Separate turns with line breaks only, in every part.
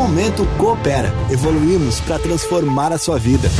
Momento Coopera. Evoluímos para transformar a sua vida.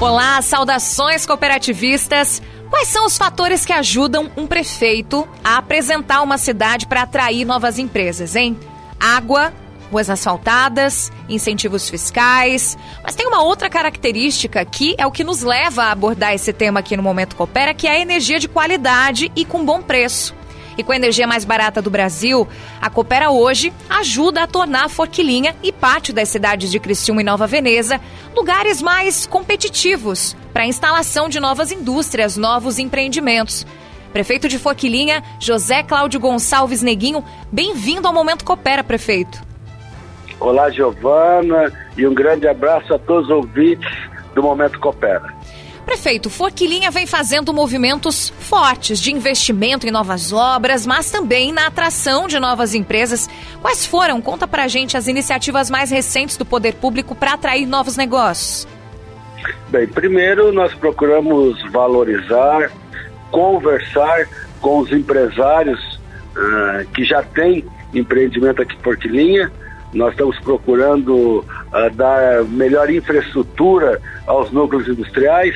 Olá, saudações cooperativistas. Quais são os fatores que ajudam um prefeito a apresentar uma cidade para atrair novas empresas, hein? Água, ruas asfaltadas, incentivos fiscais. Mas tem uma outra característica que é o que nos leva a abordar esse tema aqui no Momento Coopera, que é a energia de qualidade e com bom preço. E com a energia mais barata do Brasil, a Coopera hoje ajuda a tornar Forquilinha e parte das cidades de Criciúma e Nova Veneza lugares mais competitivos para a instalação de novas indústrias, novos empreendimentos. Prefeito de Forquilinha, José Cláudio Gonçalves Neguinho, bem-vindo ao Momento Coopera, prefeito.
Olá, Giovana, e um grande abraço a todos os ouvintes do Momento Coopera.
Prefeito, Forquilinha vem fazendo movimentos fortes de investimento em novas obras, mas também na atração de novas empresas. Quais foram, conta pra gente, as iniciativas mais recentes do poder público para atrair novos negócios?
Bem, primeiro nós procuramos valorizar, conversar com os empresários uh, que já têm empreendimento aqui em Forquilinha. Nós estamos procurando uh, dar melhor infraestrutura aos núcleos industriais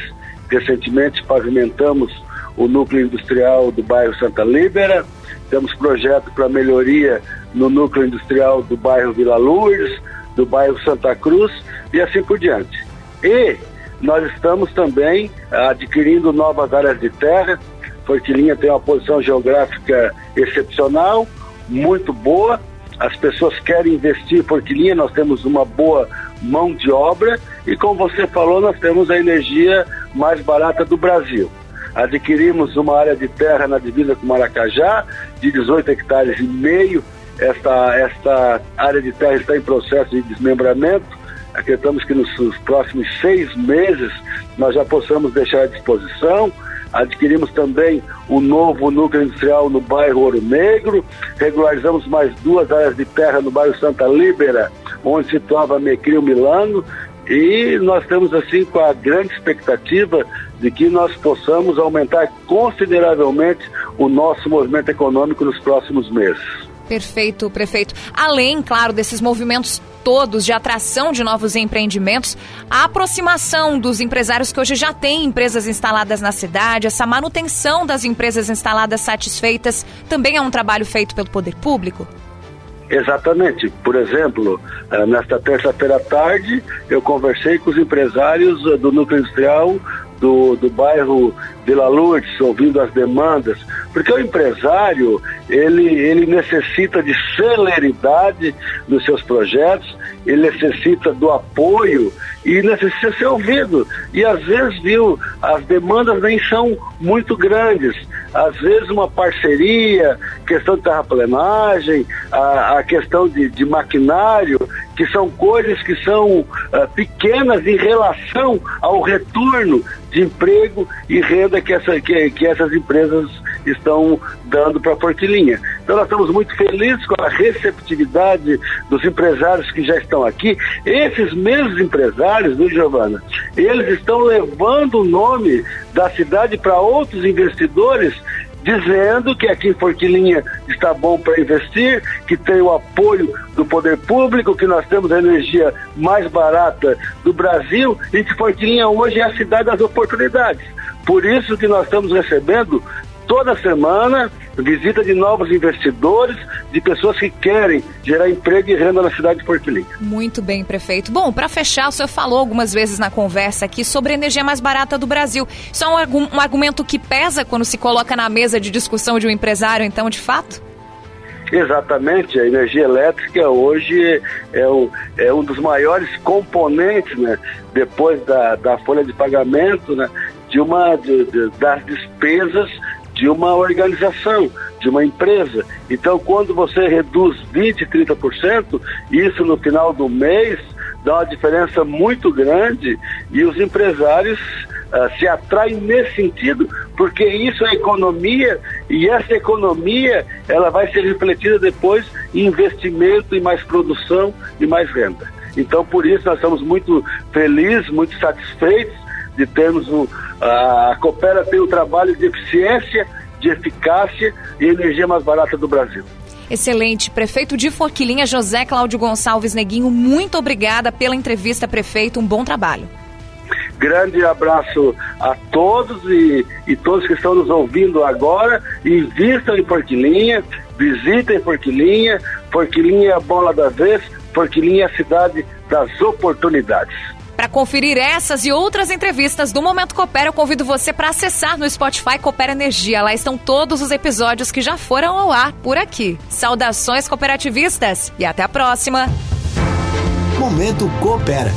Recentemente pavimentamos o núcleo industrial do bairro Santa Líbera, temos projeto para melhoria no núcleo industrial do bairro Vila Lourdes, do bairro Santa Cruz e assim por diante. E nós estamos também adquirindo novas áreas de terra. Forquilinha tem uma posição geográfica excepcional, muito boa. As pessoas querem investir em Forquilinha, nós temos uma boa mão de obra e, como você falou, nós temos a energia mais barata do Brasil. Adquirimos uma área de terra na divisa com Maracajá, de 18 hectares e meio. Esta, esta área de terra está em processo de desmembramento. Acreditamos que nos próximos seis meses nós já possamos deixar à disposição. Adquirimos também o novo núcleo industrial no bairro Ouro Negro, regularizamos mais duas áreas de terra no bairro Santa Líbera, onde situava Mecrio Milano, e nós estamos assim com a grande expectativa de que nós possamos aumentar consideravelmente o nosso movimento econômico nos próximos meses.
Perfeito, prefeito. Além, claro, desses movimentos todos de atração de novos empreendimentos, a aproximação dos empresários que hoje já têm empresas instaladas na cidade, essa manutenção das empresas instaladas satisfeitas, também é um trabalho feito pelo poder público?
Exatamente. Por exemplo, eh, nesta terça-feira à tarde, eu conversei com os empresários eh, do núcleo industrial do, do bairro Vila Lourdes, ouvindo as demandas, porque o empresário, ele, ele necessita de celeridade nos seus projetos, ele necessita do apoio e necessita ser ouvido. E às vezes, viu, as demandas nem são muito grandes. Às vezes uma parceria, questão de terraplenagem, a, a questão de, de maquinário, que são coisas que são uh, pequenas em relação ao retorno de emprego e renda que, essa, que, que essas empresas estão dando para a Forquilinha. Então nós estamos muito felizes com a receptividade dos empresários que já estão aqui. Esses mesmos empresários, viu, Giovana? Eles estão levando o nome da cidade para outros investidores dizendo que aqui em Forquilinha está bom para investir, que tem o apoio do poder público, que nós temos a energia mais barata do Brasil e que Forquilinha hoje é a cidade das oportunidades. Por isso que nós estamos recebendo toda semana visita de novos investidores, de pessoas que querem gerar emprego e renda na cidade de Porto Alegre.
Muito bem, prefeito. Bom, para fechar, o senhor falou algumas vezes na conversa aqui sobre a energia mais barata do Brasil. Isso é um, um argumento que pesa quando se coloca na mesa de discussão de um empresário, então, de fato?
Exatamente, a energia elétrica hoje é, o, é um dos maiores componentes, né, depois da, da folha de pagamento, né, de uma de, de, das despesas de uma organização, de uma empresa. Então, quando você reduz 20%, 30%, isso no final do mês dá uma diferença muito grande e os empresários uh, se atraem nesse sentido, porque isso é economia e essa economia ela vai ser refletida depois em investimento, em mais produção e mais renda. Então, por isso, nós estamos muito felizes, muito satisfeitos de termos o, a Coopera tem o trabalho de eficiência, de eficácia e energia mais barata do Brasil.
Excelente. Prefeito de Forquilinha, José Cláudio Gonçalves Neguinho, muito obrigada pela entrevista, prefeito. Um bom trabalho.
Grande abraço a todos e, e todos que estão nos ouvindo agora. Invistam em Forquilinha, visitem Forquilinha. Forquilinha é a bola da vez, Forquilinha é a cidade das oportunidades.
Para conferir essas e outras entrevistas do Momento Coopera, eu convido você para acessar no Spotify Coopera Energia. Lá estão todos os episódios que já foram ao ar por aqui. Saudações cooperativistas e até a próxima.
Momento Coopera.